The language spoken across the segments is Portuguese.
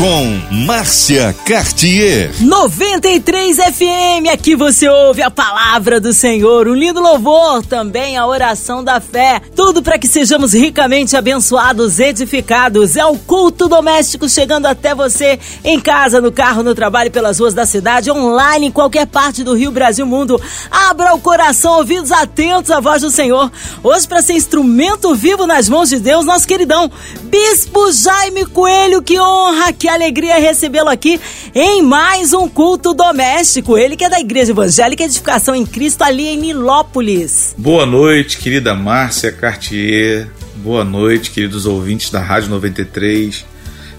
com Márcia Cartier. 93 FM, aqui você ouve a palavra do Senhor, um lindo louvor, também a oração da fé. Tudo para que sejamos ricamente abençoados, edificados. É o culto doméstico chegando até você em casa, no carro, no trabalho, pelas ruas da cidade, online, em qualquer parte do Rio, Brasil, mundo. Abra o coração, ouvidos atentos à voz do Senhor. Hoje, para ser instrumento vivo nas mãos de Deus, nosso queridão Bispo Jaime Coelho, que honra, que alegria recebê-lo aqui em mais um culto doméstico. Ele que é da Igreja Evangélica Edificação em Cristo, ali em Nilópolis. Boa noite, querida Márcia Cartier. Boa noite, queridos ouvintes da Rádio 93.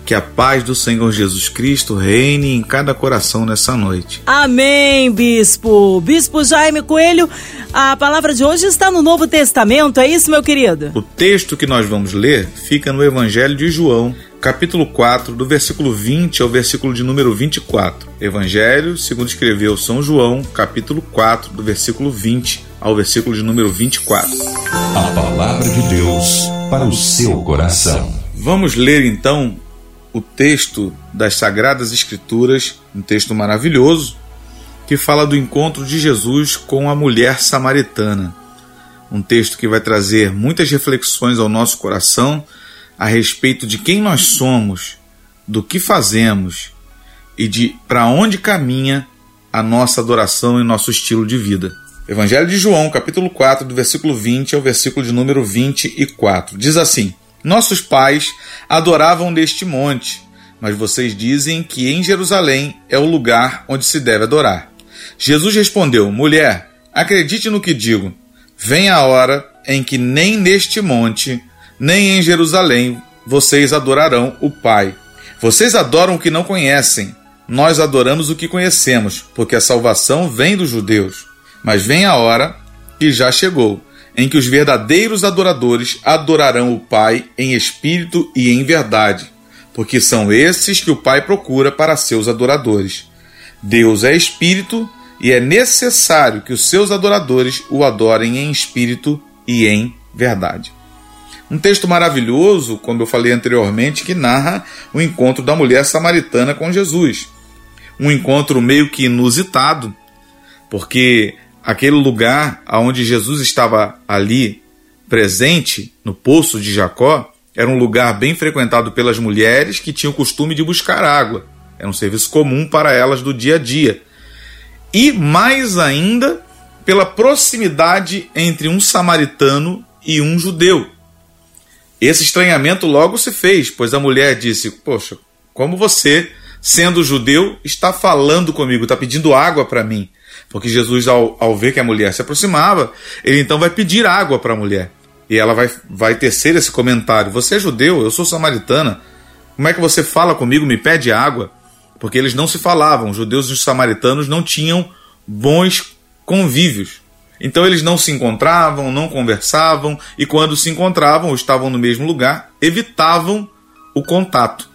Que a paz do Senhor Jesus Cristo reine em cada coração nessa noite. Amém, Bispo. Bispo Jaime Coelho, a palavra de hoje está no Novo Testamento, é isso, meu querido? O texto que nós vamos ler fica no Evangelho de João, capítulo 4, do versículo 20 ao versículo de número 24. Evangelho, segundo escreveu São João, capítulo 4, do versículo 20 ao versículo de número 24. A palavra de Deus para o seu coração. Vamos ler então o texto das Sagradas Escrituras, um texto maravilhoso, que fala do encontro de Jesus com a mulher samaritana. Um texto que vai trazer muitas reflexões ao nosso coração a respeito de quem nós somos, do que fazemos e de para onde caminha a nossa adoração e nosso estilo de vida. Evangelho de João, capítulo 4, do versículo 20 ao versículo de número 24. Diz assim: Nossos pais adoravam neste monte, mas vocês dizem que em Jerusalém é o lugar onde se deve adorar. Jesus respondeu: Mulher, acredite no que digo. Vem a hora em que nem neste monte nem em Jerusalém vocês adorarão o Pai. Vocês adoram o que não conhecem, nós adoramos o que conhecemos, porque a salvação vem dos judeus. Mas vem a hora, que já chegou, em que os verdadeiros adoradores adorarão o Pai em espírito e em verdade, porque são esses que o Pai procura para seus adoradores. Deus é espírito e é necessário que os seus adoradores o adorem em espírito e em verdade. Um texto maravilhoso, como eu falei anteriormente, que narra o encontro da mulher samaritana com Jesus. Um encontro meio que inusitado, porque aquele lugar onde Jesus estava ali presente, no poço de Jacó, era um lugar bem frequentado pelas mulheres que tinham o costume de buscar água. Era um serviço comum para elas do dia a dia. E mais ainda, pela proximidade entre um samaritano e um judeu. Esse estranhamento logo se fez, pois a mulher disse: Poxa, como você, sendo judeu, está falando comigo, está pedindo água para mim? Porque Jesus, ao, ao ver que a mulher se aproximava, ele então vai pedir água para a mulher. E ela vai, vai tecer esse comentário: Você é judeu, eu sou samaritana. Como é que você fala comigo, me pede água? Porque eles não se falavam, os judeus e os samaritanos não tinham bons convívios. Então eles não se encontravam, não conversavam e quando se encontravam ou estavam no mesmo lugar, evitavam o contato.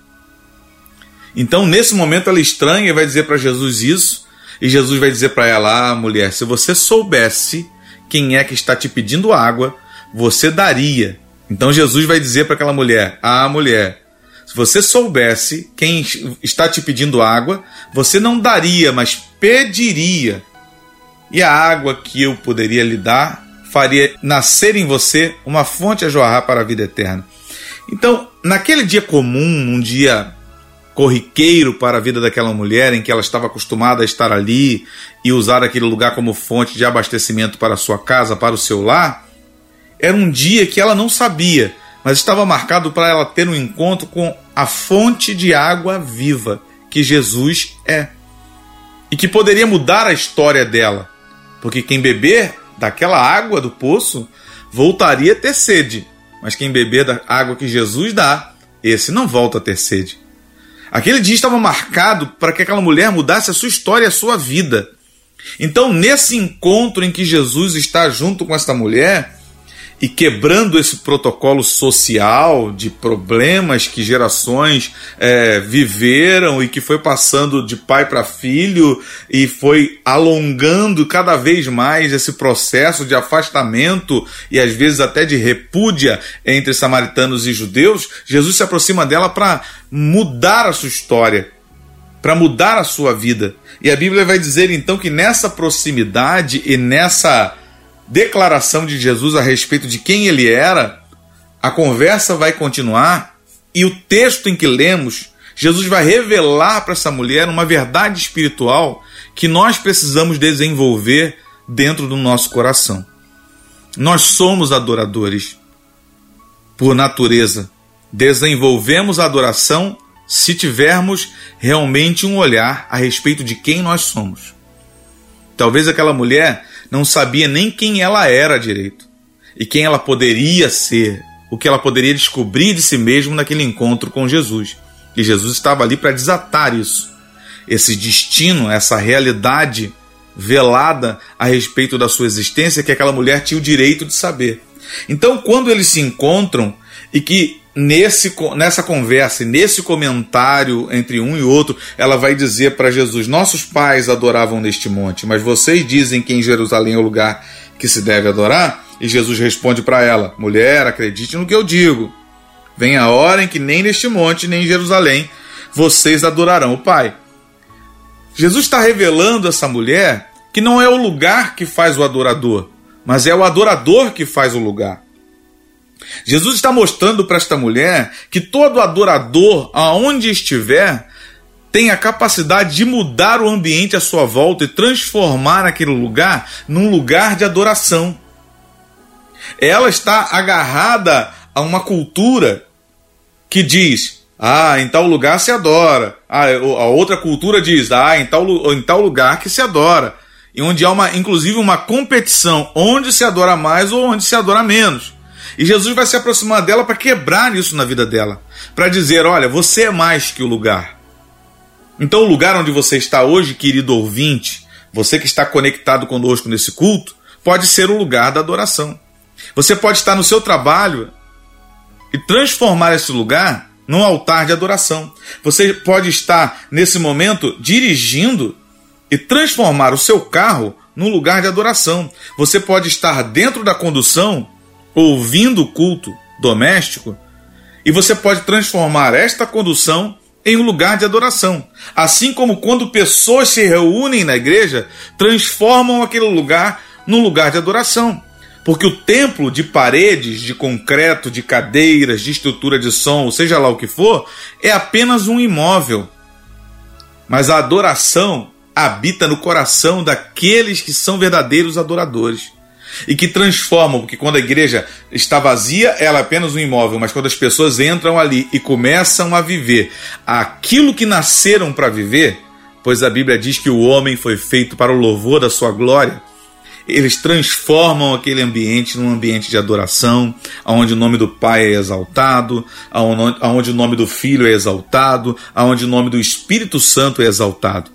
Então nesse momento ela estranha e vai dizer para Jesus isso, e Jesus vai dizer para ela: ah, mulher, se você soubesse quem é que está te pedindo água, você daria. Então Jesus vai dizer para aquela mulher: Ah, mulher, se você soubesse quem está te pedindo água, você não daria, mas pediria e a água que eu poderia lhe dar faria nascer em você uma fonte a jorrar para a vida eterna. Então, naquele dia comum, um dia corriqueiro para a vida daquela mulher, em que ela estava acostumada a estar ali e usar aquele lugar como fonte de abastecimento para a sua casa, para o seu lar, era um dia que ela não sabia, mas estava marcado para ela ter um encontro com a fonte de água viva que Jesus é e que poderia mudar a história dela porque quem beber daquela água do poço voltaria a ter sede, mas quem beber da água que Jesus dá, esse não volta a ter sede. Aquele dia estava marcado para que aquela mulher mudasse a sua história e a sua vida. Então, nesse encontro em que Jesus está junto com esta mulher, e quebrando esse protocolo social de problemas que gerações é, viveram e que foi passando de pai para filho e foi alongando cada vez mais esse processo de afastamento e às vezes até de repúdia entre samaritanos e judeus, Jesus se aproxima dela para mudar a sua história, para mudar a sua vida. E a Bíblia vai dizer então que nessa proximidade e nessa declaração de Jesus a respeito de quem ele era, a conversa vai continuar e o texto em que lemos, Jesus vai revelar para essa mulher uma verdade espiritual que nós precisamos desenvolver dentro do nosso coração. Nós somos adoradores por natureza. Desenvolvemos a adoração se tivermos realmente um olhar a respeito de quem nós somos. Talvez aquela mulher não sabia nem quem ela era direito e quem ela poderia ser, o que ela poderia descobrir de si mesmo naquele encontro com Jesus. E Jesus estava ali para desatar isso, esse destino, essa realidade velada a respeito da sua existência que aquela mulher tinha o direito de saber. Então, quando eles se encontram e que nesse, nessa conversa e nesse comentário entre um e outro, ela vai dizer para Jesus: Nossos pais adoravam neste monte, mas vocês dizem que em Jerusalém é o lugar que se deve adorar? E Jesus responde para ela: Mulher, acredite no que eu digo. Vem a hora em que nem neste monte, nem em Jerusalém vocês adorarão o Pai. Jesus está revelando a essa mulher que não é o lugar que faz o adorador, mas é o adorador que faz o lugar. Jesus está mostrando para esta mulher que todo adorador, aonde estiver, tem a capacidade de mudar o ambiente à sua volta e transformar aquele lugar num lugar de adoração. Ela está agarrada a uma cultura que diz: ah, em tal lugar se adora. Ah, a outra cultura diz: ah, em tal, em tal lugar que se adora. E onde há uma, inclusive uma competição, onde se adora mais ou onde se adora menos. E Jesus vai se aproximar dela para quebrar isso na vida dela, para dizer: olha, você é mais que o lugar. Então, o lugar onde você está hoje, querido ouvinte, você que está conectado conosco nesse culto, pode ser o lugar da adoração. Você pode estar no seu trabalho e transformar esse lugar num altar de adoração. Você pode estar nesse momento dirigindo e transformar o seu carro num lugar de adoração. Você pode estar dentro da condução ouvindo o culto doméstico, e você pode transformar esta condução em um lugar de adoração. Assim como quando pessoas se reúnem na igreja, transformam aquele lugar num lugar de adoração. Porque o templo de paredes, de concreto, de cadeiras, de estrutura de som, seja lá o que for, é apenas um imóvel. Mas a adoração habita no coração daqueles que são verdadeiros adoradores e que transformam, porque quando a igreja está vazia, ela é apenas um imóvel, mas quando as pessoas entram ali e começam a viver aquilo que nasceram para viver, pois a Bíblia diz que o homem foi feito para o louvor da sua glória, eles transformam aquele ambiente num ambiente de adoração, onde o nome do Pai é exaltado, onde o nome do Filho é exaltado, onde o nome do Espírito Santo é exaltado.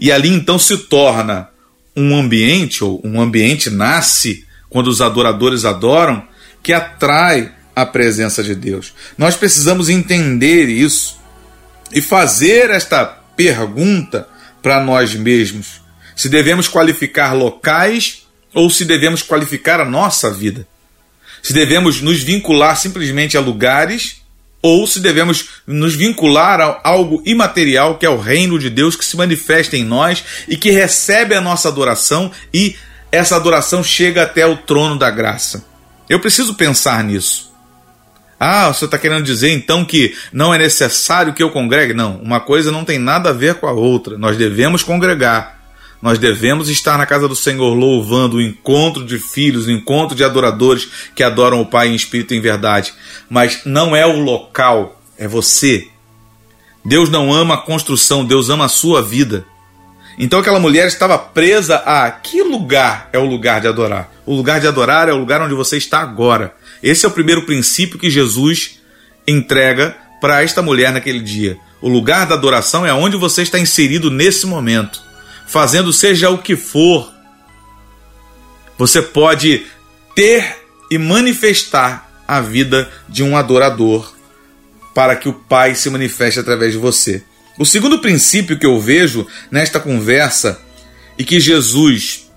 E ali então se torna um ambiente, ou um ambiente nasce quando os adoradores adoram, que atrai a presença de Deus. Nós precisamos entender isso e fazer esta pergunta para nós mesmos: se devemos qualificar locais ou se devemos qualificar a nossa vida. Se devemos nos vincular simplesmente a lugares ou se devemos nos vincular a algo imaterial que é o reino de Deus que se manifesta em nós e que recebe a nossa adoração e essa adoração chega até o trono da graça. Eu preciso pensar nisso. Ah, você está querendo dizer então que não é necessário que eu congregue? Não, uma coisa não tem nada a ver com a outra. Nós devemos congregar. Nós devemos estar na casa do Senhor louvando o encontro de filhos, o encontro de adoradores que adoram o Pai em espírito e em verdade. Mas não é o local, é você. Deus não ama a construção, Deus ama a sua vida. Então aquela mulher estava presa a que lugar é o lugar de adorar? O lugar de adorar é o lugar onde você está agora. Esse é o primeiro princípio que Jesus entrega para esta mulher naquele dia. O lugar da adoração é onde você está inserido nesse momento fazendo seja o que for. Você pode ter e manifestar a vida de um adorador para que o Pai se manifeste através de você. O segundo princípio que eu vejo nesta conversa e que Jesus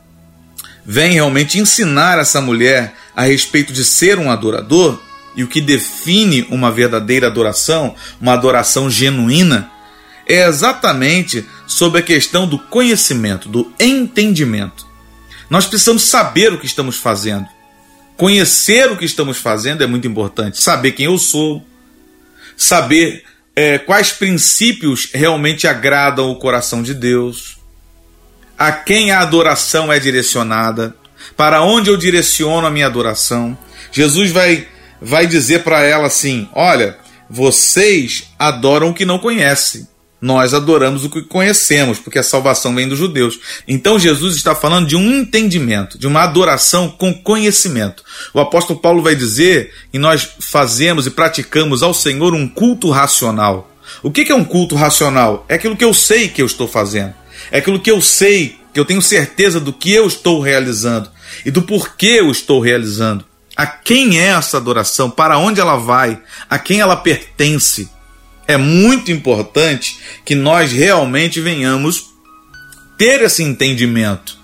vem realmente ensinar essa mulher a respeito de ser um adorador e o que define uma verdadeira adoração, uma adoração genuína, é exatamente sobre a questão do conhecimento, do entendimento. Nós precisamos saber o que estamos fazendo. Conhecer o que estamos fazendo é muito importante. Saber quem eu sou, saber é, quais princípios realmente agradam o coração de Deus, a quem a adoração é direcionada, para onde eu direciono a minha adoração. Jesus vai, vai dizer para ela assim: Olha, vocês adoram o que não conhecem. Nós adoramos o que conhecemos, porque a salvação vem dos judeus. Então Jesus está falando de um entendimento, de uma adoração com conhecimento. O apóstolo Paulo vai dizer que nós fazemos e praticamos ao Senhor um culto racional. O que é um culto racional? É aquilo que eu sei que eu estou fazendo. É aquilo que eu sei, que eu tenho certeza do que eu estou realizando e do porquê eu estou realizando. A quem é essa adoração? Para onde ela vai? A quem ela pertence? É muito importante que nós realmente venhamos ter esse entendimento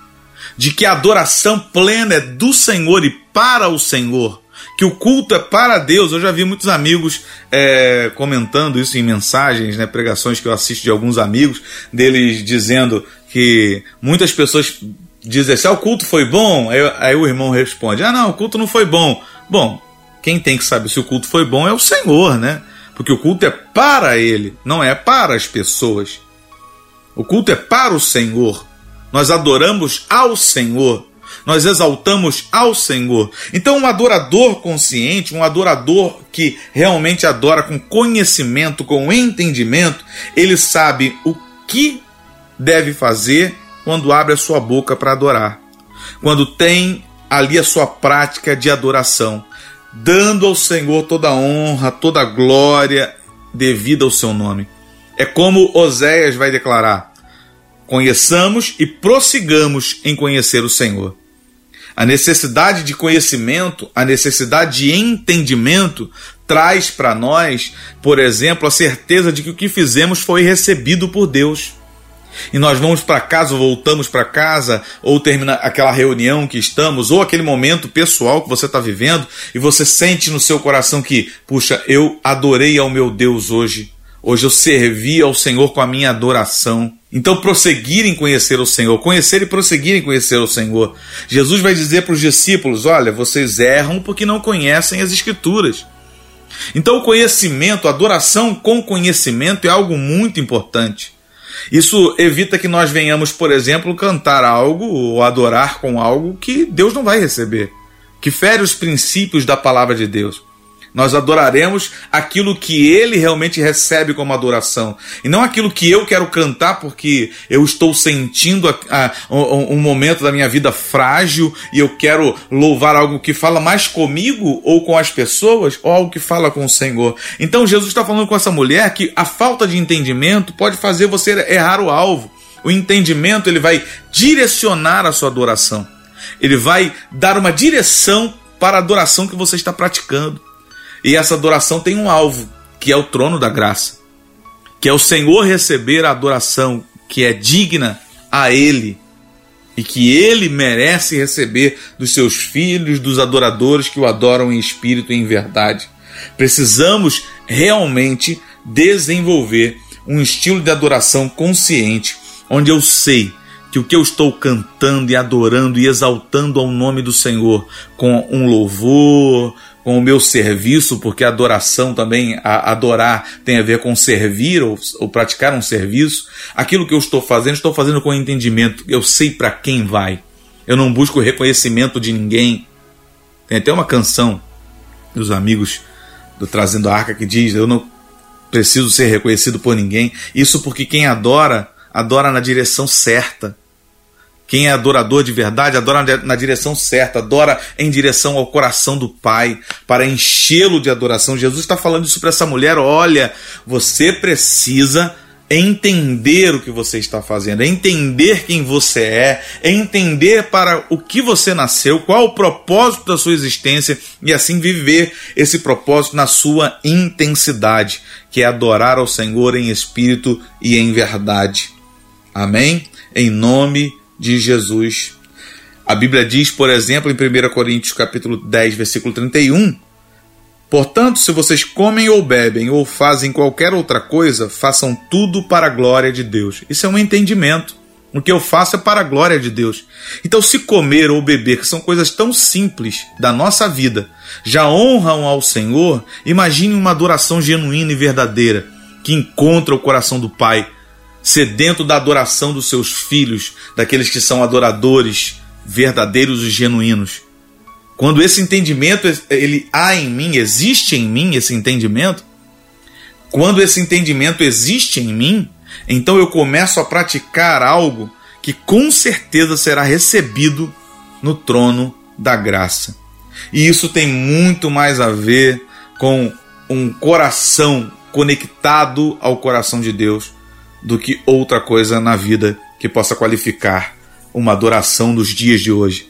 de que a adoração plena é do Senhor e para o Senhor, que o culto é para Deus. Eu já vi muitos amigos é, comentando isso em mensagens, né, pregações que eu assisto de alguns amigos, deles dizendo que muitas pessoas dizem assim: ah, o culto foi bom? Aí, aí o irmão responde: ah, não, o culto não foi bom. Bom, quem tem que saber se o culto foi bom é o Senhor, né? Porque o culto é para Ele, não é para as pessoas. O culto é para o Senhor. Nós adoramos ao Senhor. Nós exaltamos ao Senhor. Então, um adorador consciente, um adorador que realmente adora com conhecimento, com entendimento, ele sabe o que deve fazer quando abre a sua boca para adorar. Quando tem ali a sua prática de adoração dando ao Senhor toda a honra, toda a glória devida ao seu nome. É como Oséias vai declarar: conheçamos e prossigamos em conhecer o Senhor. A necessidade de conhecimento, a necessidade de entendimento traz para nós, por exemplo, a certeza de que o que fizemos foi recebido por Deus e nós vamos para casa, ou voltamos para casa, ou termina aquela reunião que estamos, ou aquele momento pessoal que você está vivendo, e você sente no seu coração que, puxa, eu adorei ao meu Deus hoje. Hoje eu servi ao Senhor com a minha adoração. Então, prosseguir em conhecer o Senhor, conhecer e prosseguir em conhecer o Senhor. Jesus vai dizer para os discípulos: Olha, vocês erram porque não conhecem as Escrituras. Então, o conhecimento, a adoração com conhecimento é algo muito importante. Isso evita que nós venhamos, por exemplo, cantar algo ou adorar com algo que Deus não vai receber, que fere os princípios da palavra de Deus. Nós adoraremos aquilo que ele realmente recebe como adoração. E não aquilo que eu quero cantar porque eu estou sentindo a, a, um, um momento da minha vida frágil e eu quero louvar algo que fala mais comigo ou com as pessoas ou algo que fala com o Senhor. Então Jesus está falando com essa mulher que a falta de entendimento pode fazer você errar o alvo. O entendimento ele vai direcionar a sua adoração. Ele vai dar uma direção para a adoração que você está praticando. E essa adoração tem um alvo, que é o trono da graça, que é o Senhor receber a adoração que é digna a Ele e que Ele merece receber dos seus filhos, dos adoradores que o adoram em espírito e em verdade. Precisamos realmente desenvolver um estilo de adoração consciente, onde eu sei que o que eu estou cantando e adorando e exaltando ao nome do Senhor com um louvor, com o meu serviço, porque adoração também, a, adorar tem a ver com servir ou, ou praticar um serviço. Aquilo que eu estou fazendo, estou fazendo com entendimento. Eu sei para quem vai. Eu não busco reconhecimento de ninguém. Tem até uma canção dos amigos do Trazendo a Arca que diz: Eu não preciso ser reconhecido por ninguém. Isso porque quem adora, adora na direção certa. Quem é adorador de verdade adora na direção certa, adora em direção ao coração do Pai, para enchê-lo de adoração. Jesus está falando isso para essa mulher: olha, você precisa entender o que você está fazendo, entender quem você é, é entender para o que você nasceu, qual o propósito da sua existência e assim viver esse propósito na sua intensidade, que é adorar ao Senhor em espírito e em verdade. Amém? Em nome de Jesus. A Bíblia diz, por exemplo, em 1 Coríntios capítulo 10, versículo 31, Portanto, se vocês comem ou bebem ou fazem qualquer outra coisa, façam tudo para a glória de Deus. Isso é um entendimento. O que eu faço é para a glória de Deus. Então, se comer ou beber, que são coisas tão simples da nossa vida, já honram ao Senhor, imagine uma adoração genuína e verdadeira que encontra o coração do Pai, sedento da adoração dos seus filhos, daqueles que são adoradores verdadeiros e genuínos. Quando esse entendimento ele há em mim, existe em mim esse entendimento, quando esse entendimento existe em mim, então eu começo a praticar algo que com certeza será recebido no trono da graça. E isso tem muito mais a ver com um coração conectado ao coração de Deus do que outra coisa na vida que possa qualificar uma adoração nos dias de hoje.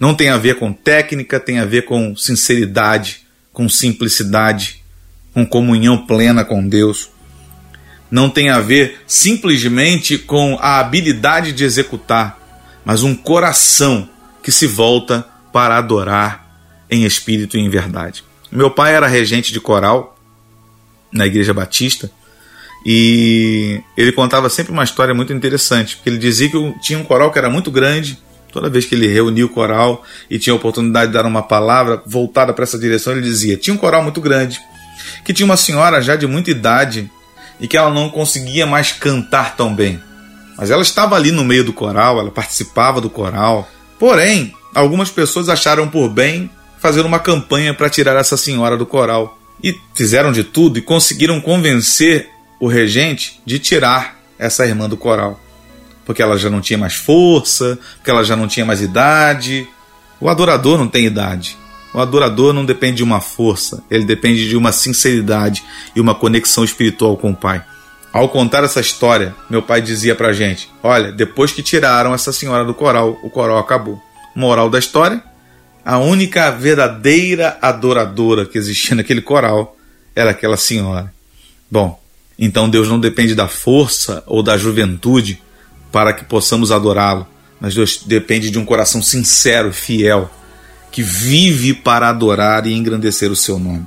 Não tem a ver com técnica, tem a ver com sinceridade, com simplicidade, com comunhão plena com Deus. Não tem a ver simplesmente com a habilidade de executar, mas um coração que se volta para adorar em espírito e em verdade. Meu pai era regente de coral na Igreja Batista e ele contava sempre uma história muito interessante, porque ele dizia que tinha um coral que era muito grande Toda vez que ele reunia o coral e tinha a oportunidade de dar uma palavra voltada para essa direção, ele dizia: tinha um coral muito grande, que tinha uma senhora já de muita idade e que ela não conseguia mais cantar tão bem. Mas ela estava ali no meio do coral, ela participava do coral. Porém, algumas pessoas acharam por bem fazer uma campanha para tirar essa senhora do coral. E fizeram de tudo e conseguiram convencer o regente de tirar essa irmã do coral porque ela já não tinha mais força, porque ela já não tinha mais idade. O adorador não tem idade. O adorador não depende de uma força, ele depende de uma sinceridade e uma conexão espiritual com o Pai. Ao contar essa história, meu pai dizia pra gente: Olha, depois que tiraram essa senhora do coral, o coral acabou. Moral da história: a única verdadeira adoradora que existia naquele coral era aquela senhora. Bom, então Deus não depende da força ou da juventude para que possamos adorá-lo, mas Deus depende de um coração sincero, fiel, que vive para adorar e engrandecer o seu nome.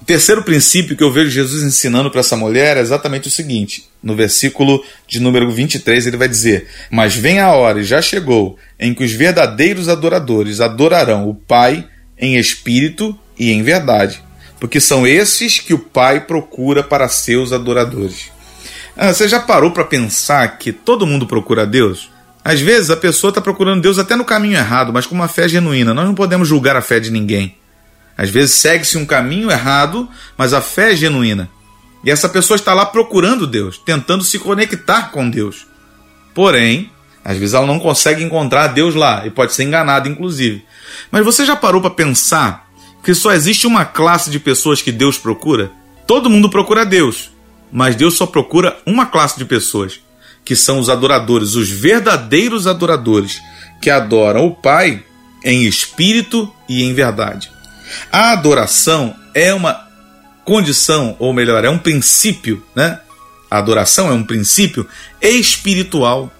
O terceiro princípio que eu vejo Jesus ensinando para essa mulher é exatamente o seguinte: no versículo de número 23, ele vai dizer: Mas vem a hora, e já chegou, em que os verdadeiros adoradores adorarão o Pai em espírito e em verdade, porque são esses que o Pai procura para seus adoradores. Ah, você já parou para pensar que todo mundo procura Deus? Às vezes a pessoa está procurando Deus até no caminho errado, mas com uma fé genuína. Nós não podemos julgar a fé de ninguém. Às vezes segue-se um caminho errado, mas a fé é genuína. E essa pessoa está lá procurando Deus, tentando se conectar com Deus. Porém, às vezes ela não consegue encontrar Deus lá e pode ser enganada, inclusive. Mas você já parou para pensar que só existe uma classe de pessoas que Deus procura? Todo mundo procura Deus, mas Deus só procura uma classe de pessoas, que são os adoradores, os verdadeiros adoradores, que adoram o Pai em espírito e em verdade. A adoração é uma condição, ou melhor, é um princípio, né? A adoração é um princípio espiritual.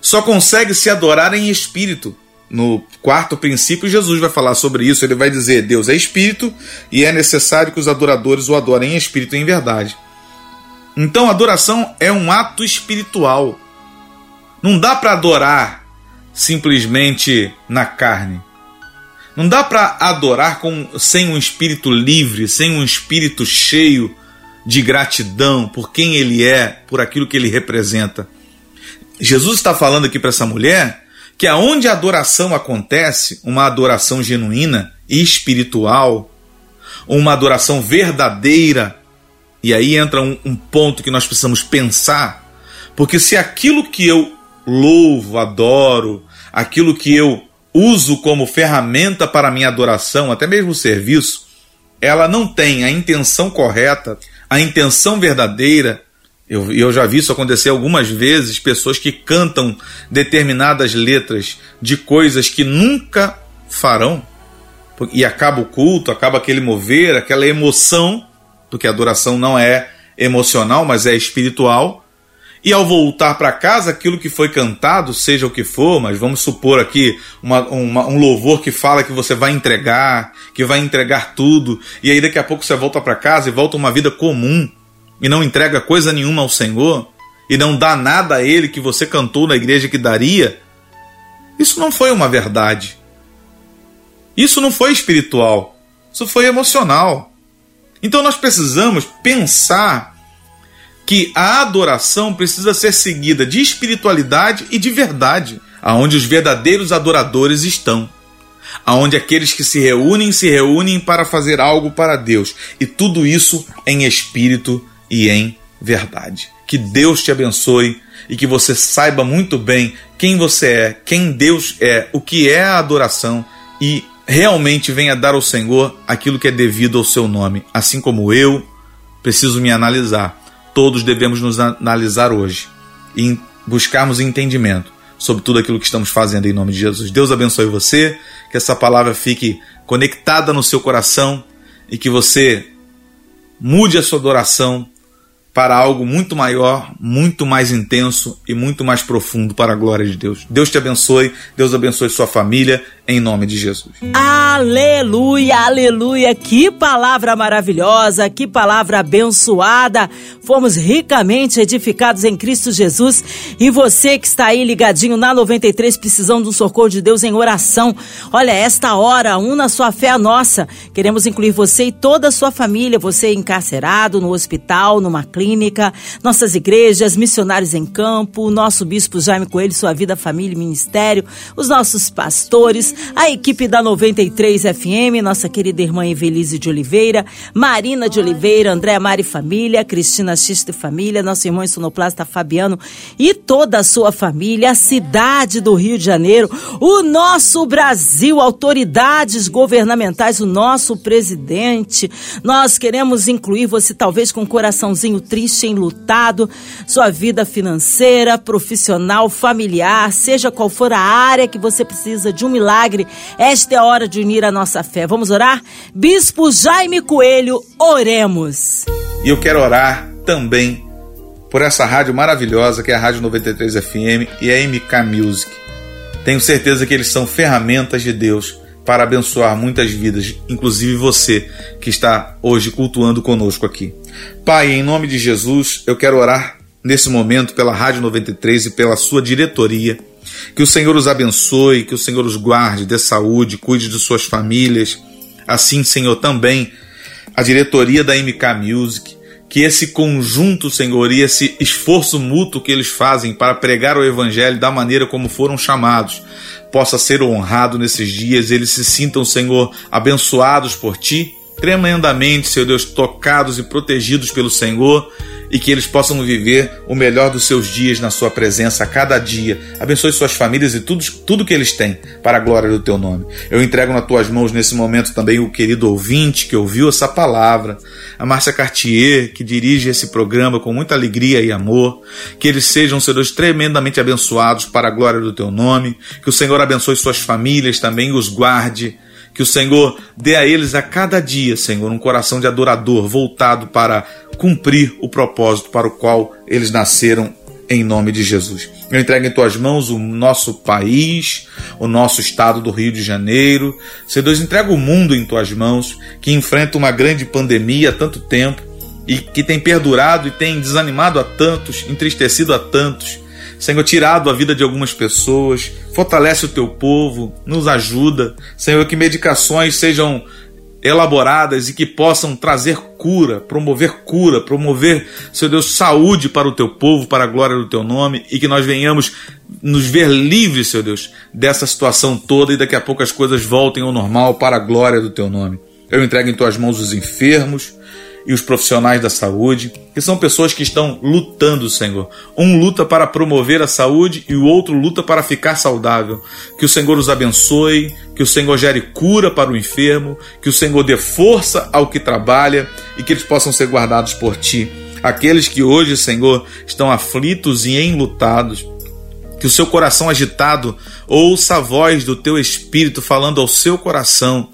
Só consegue se adorar em espírito. No quarto princípio, Jesus vai falar sobre isso. Ele vai dizer: Deus é espírito e é necessário que os adoradores o adorem em espírito e em verdade. Então, adoração é um ato espiritual. Não dá para adorar simplesmente na carne. Não dá para adorar com, sem um espírito livre, sem um espírito cheio de gratidão por quem ele é, por aquilo que ele representa. Jesus está falando aqui para essa mulher que aonde a adoração acontece, uma adoração genuína e espiritual, uma adoração verdadeira, e aí entra um, um ponto que nós precisamos pensar, porque se aquilo que eu louvo, adoro, aquilo que eu uso como ferramenta para minha adoração, até mesmo serviço, ela não tem a intenção correta, a intenção verdadeira, Eu, eu já vi isso acontecer algumas vezes, pessoas que cantam determinadas letras de coisas que nunca farão, e acaba o culto, acaba aquele mover, aquela emoção, porque a adoração não é emocional, mas é espiritual. E ao voltar para casa, aquilo que foi cantado, seja o que for, mas vamos supor aqui uma, uma, um louvor que fala que você vai entregar, que vai entregar tudo, e aí daqui a pouco você volta para casa e volta uma vida comum e não entrega coisa nenhuma ao Senhor e não dá nada a Ele que você cantou na igreja que daria. Isso não foi uma verdade. Isso não foi espiritual. Isso foi emocional. Então nós precisamos pensar que a adoração precisa ser seguida de espiritualidade e de verdade, aonde os verdadeiros adoradores estão. Aonde aqueles que se reúnem se reúnem para fazer algo para Deus, e tudo isso em espírito e em verdade. Que Deus te abençoe e que você saiba muito bem quem você é, quem Deus é, o que é a adoração e realmente venha dar ao Senhor aquilo que é devido ao seu nome, assim como eu preciso me analisar todos devemos nos analisar hoje e buscarmos entendimento sobre tudo aquilo que estamos fazendo em nome de Jesus. Deus abençoe você, que essa palavra fique conectada no seu coração e que você mude a sua adoração para algo muito maior, muito mais intenso e muito mais profundo para a glória de Deus. Deus te abençoe, Deus abençoe sua família, em nome de Jesus. Aleluia, aleluia. Que palavra maravilhosa, que palavra abençoada. Fomos ricamente edificados em Cristo Jesus. E você que está aí ligadinho na 93, precisando do socorro de Deus em oração. Olha, esta hora, una sua fé a nossa. Queremos incluir você e toda a sua família, você encarcerado no hospital, numa clínica, nossas igrejas, missionários em campo, nosso bispo Jaime Coelho, sua vida, família e ministério, os nossos pastores, a equipe da 93 FM, nossa querida irmã Evelise de Oliveira, Marina de Oliveira, Andréa Mari Família, Cristina Xista e Família, nosso irmão sonoplasta Fabiano e toda a sua família, a cidade do Rio de Janeiro, o nosso Brasil, autoridades governamentais, o nosso presidente. Nós queremos incluir você, talvez com um coraçãozinho triste, enlutado, sua vida financeira, profissional, familiar, seja qual for a área que você precisa de um milagre. Esta é a hora de unir a nossa fé. Vamos orar? Bispo Jaime Coelho, oremos. E eu quero orar também por essa rádio maravilhosa que é a Rádio 93 FM e a MK Music. Tenho certeza que eles são ferramentas de Deus para abençoar muitas vidas, inclusive você que está hoje cultuando conosco aqui. Pai, em nome de Jesus, eu quero orar nesse momento pela Rádio 93 e pela sua diretoria que o Senhor os abençoe, que o Senhor os guarde, dê saúde, cuide de suas famílias. Assim, Senhor, também a diretoria da MK Music, que esse conjunto, Senhor, e esse esforço mútuo que eles fazem para pregar o Evangelho da maneira como foram chamados, possa ser honrado nesses dias, eles se sintam, Senhor, abençoados por Ti, tremendamente, Senhor Deus, tocados e protegidos pelo Senhor e que eles possam viver o melhor dos seus dias na sua presença a cada dia. Abençoe suas famílias e tudo, tudo que eles têm para a glória do teu nome. Eu entrego nas tuas mãos nesse momento também o querido ouvinte que ouviu essa palavra, a Márcia Cartier, que dirige esse programa com muita alegria e amor. Que eles sejam, Senhor tremendamente abençoados para a glória do teu nome. Que o Senhor abençoe suas famílias também e os guarde que o Senhor dê a eles a cada dia, Senhor, um coração de adorador voltado para cumprir o propósito para o qual eles nasceram em nome de Jesus. Eu entrego em tuas mãos o nosso país, o nosso estado do Rio de Janeiro. Senhor Deus, entrega o mundo em tuas mãos, que enfrenta uma grande pandemia há tanto tempo e que tem perdurado e tem desanimado a tantos, entristecido a tantos. Senhor, tirado a vida de algumas pessoas, fortalece o teu povo, nos ajuda. Senhor, que medicações sejam elaboradas e que possam trazer cura, promover cura, promover, Senhor Deus, saúde para o teu povo, para a glória do teu nome e que nós venhamos nos ver livres, Senhor Deus, dessa situação toda e daqui a pouco as coisas voltem ao normal para a glória do teu nome. Eu entrego em tuas mãos os enfermos, e os profissionais da saúde, que são pessoas que estão lutando, Senhor. Um luta para promover a saúde e o outro luta para ficar saudável. Que o Senhor os abençoe, que o Senhor gere cura para o enfermo, que o Senhor dê força ao que trabalha e que eles possam ser guardados por ti. Aqueles que hoje, Senhor, estão aflitos e enlutados, que o seu coração agitado ouça a voz do teu espírito falando ao seu coração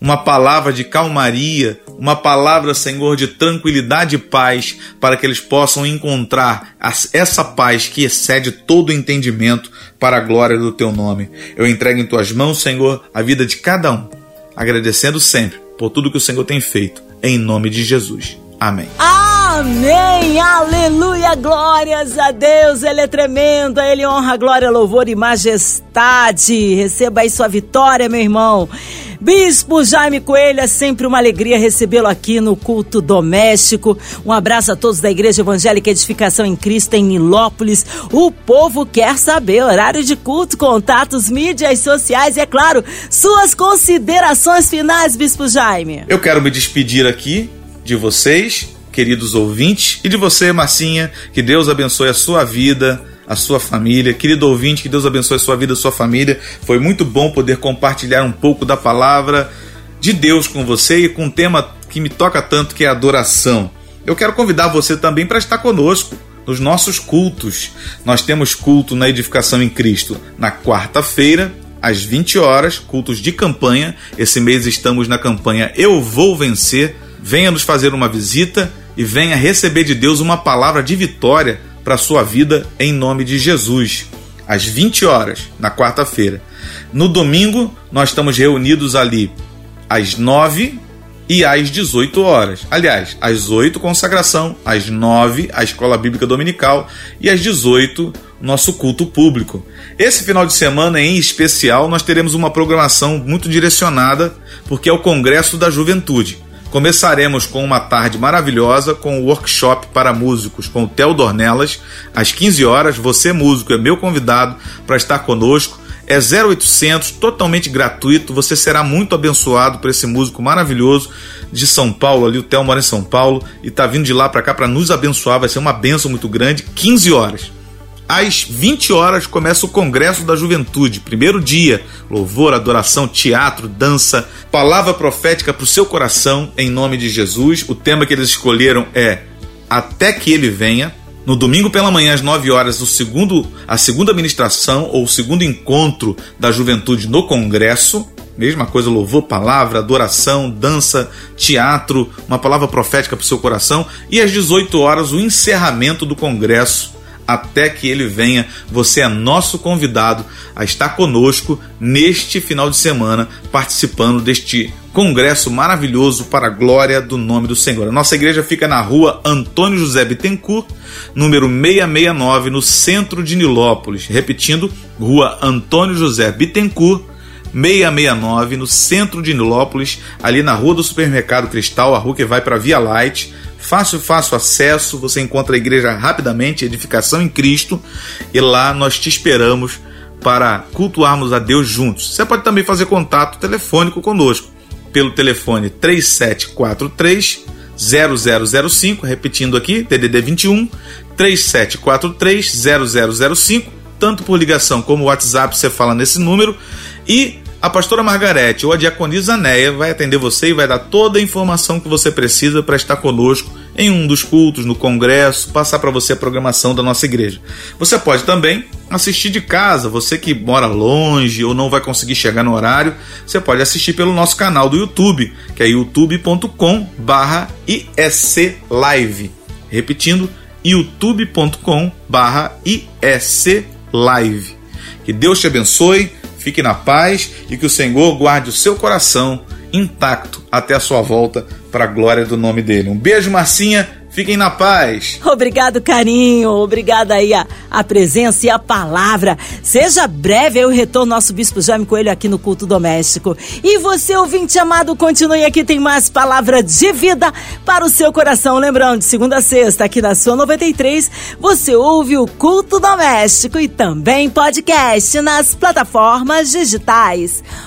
uma palavra de calmaria, uma palavra, Senhor, de tranquilidade e paz, para que eles possam encontrar essa paz que excede todo o entendimento para a glória do teu nome. Eu entrego em tuas mãos, Senhor, a vida de cada um, agradecendo sempre por tudo que o Senhor tem feito, em nome de Jesus. Amém. Amém, aleluia, glórias a Deus, Ele é tremendo, Ele honra, glória, louvor e majestade. Receba aí sua vitória, meu irmão. Bispo Jaime Coelho, é sempre uma alegria recebê-lo aqui no culto doméstico. Um abraço a todos da Igreja Evangélica Edificação em Cristo em Nilópolis. O povo quer saber horário de culto, contatos, mídias sociais e, é claro, suas considerações finais, Bispo Jaime. Eu quero me despedir aqui de vocês, queridos ouvintes, e de você, Marcinha. Que Deus abençoe a sua vida a sua família. Querido ouvinte, que Deus abençoe a sua vida, a sua família. Foi muito bom poder compartilhar um pouco da palavra de Deus com você e com um tema que me toca tanto, que é adoração. Eu quero convidar você também para estar conosco nos nossos cultos. Nós temos culto na edificação em Cristo na quarta-feira, às 20 horas, cultos de campanha. Esse mês estamos na campanha Eu Vou Vencer. Venha nos fazer uma visita e venha receber de Deus uma palavra de vitória para a sua vida em nome de Jesus, às 20 horas, na quarta-feira. No domingo, nós estamos reunidos ali às 9 e às 18 horas. Aliás, às 8 consagração, às 9 a escola bíblica dominical e às 18 nosso culto público. Esse final de semana em especial nós teremos uma programação muito direcionada porque é o Congresso da Juventude. Começaremos com uma tarde maravilhosa com o workshop para músicos com o Theo Dornelas, às 15 horas. Você, músico, é meu convidado para estar conosco. É 0800, totalmente gratuito. Você será muito abençoado por esse músico maravilhoso de São Paulo. Ali, o Theo mora em São Paulo e está vindo de lá para cá para nos abençoar. Vai ser uma benção muito grande. 15 horas. Às 20 horas começa o Congresso da Juventude, primeiro dia. Louvor, adoração, teatro, dança, palavra profética para o seu coração, em nome de Jesus. O tema que eles escolheram é Até que Ele Venha. No domingo pela manhã, às 9 horas, o segundo, a segunda ministração ou o segundo encontro da juventude no Congresso. Mesma coisa, louvor, palavra, adoração, dança, teatro, uma palavra profética para o seu coração. E às 18 horas, o encerramento do Congresso até que ele venha. Você é nosso convidado a estar conosco neste final de semana, participando deste congresso maravilhoso para a glória do nome do Senhor. A nossa igreja fica na rua Antônio José Bittencourt, número 669, no centro de Nilópolis. Repetindo, rua Antônio José Bittencourt, 669, no centro de Nilópolis, ali na rua do Supermercado Cristal, a rua que vai para Via Light fácil, fácil acesso, você encontra a igreja rapidamente, edificação em Cristo, e lá nós te esperamos para cultuarmos a Deus juntos. Você pode também fazer contato telefônico conosco pelo telefone 3743 0005, repetindo aqui, TDD 21 3743 0005, tanto por ligação como WhatsApp você fala nesse número. E a pastora Margarete ou a diaconisa Neia vai atender você e vai dar toda a informação que você precisa para estar conosco em um dos cultos, no congresso, passar para você a programação da nossa igreja. Você pode também assistir de casa, você que mora longe ou não vai conseguir chegar no horário, você pode assistir pelo nosso canal do YouTube, que é youtube.com/isclive. Repetindo, youtube.com/isclive. Que Deus te abençoe Fique na paz e que o Senhor guarde o seu coração intacto até a sua volta para a glória do nome dele. Um beijo, Marcinha. Fiquem na paz. Obrigado, carinho. Obrigada aí a, a presença e a palavra. Seja breve o retorno nosso Bispo Jaime Coelho aqui no Culto Doméstico. E você, ouvinte amado, continue aqui, tem mais palavra de vida para o seu coração. Lembrando, de segunda a sexta, aqui na sua 93, você ouve o Culto Doméstico e também podcast nas plataformas digitais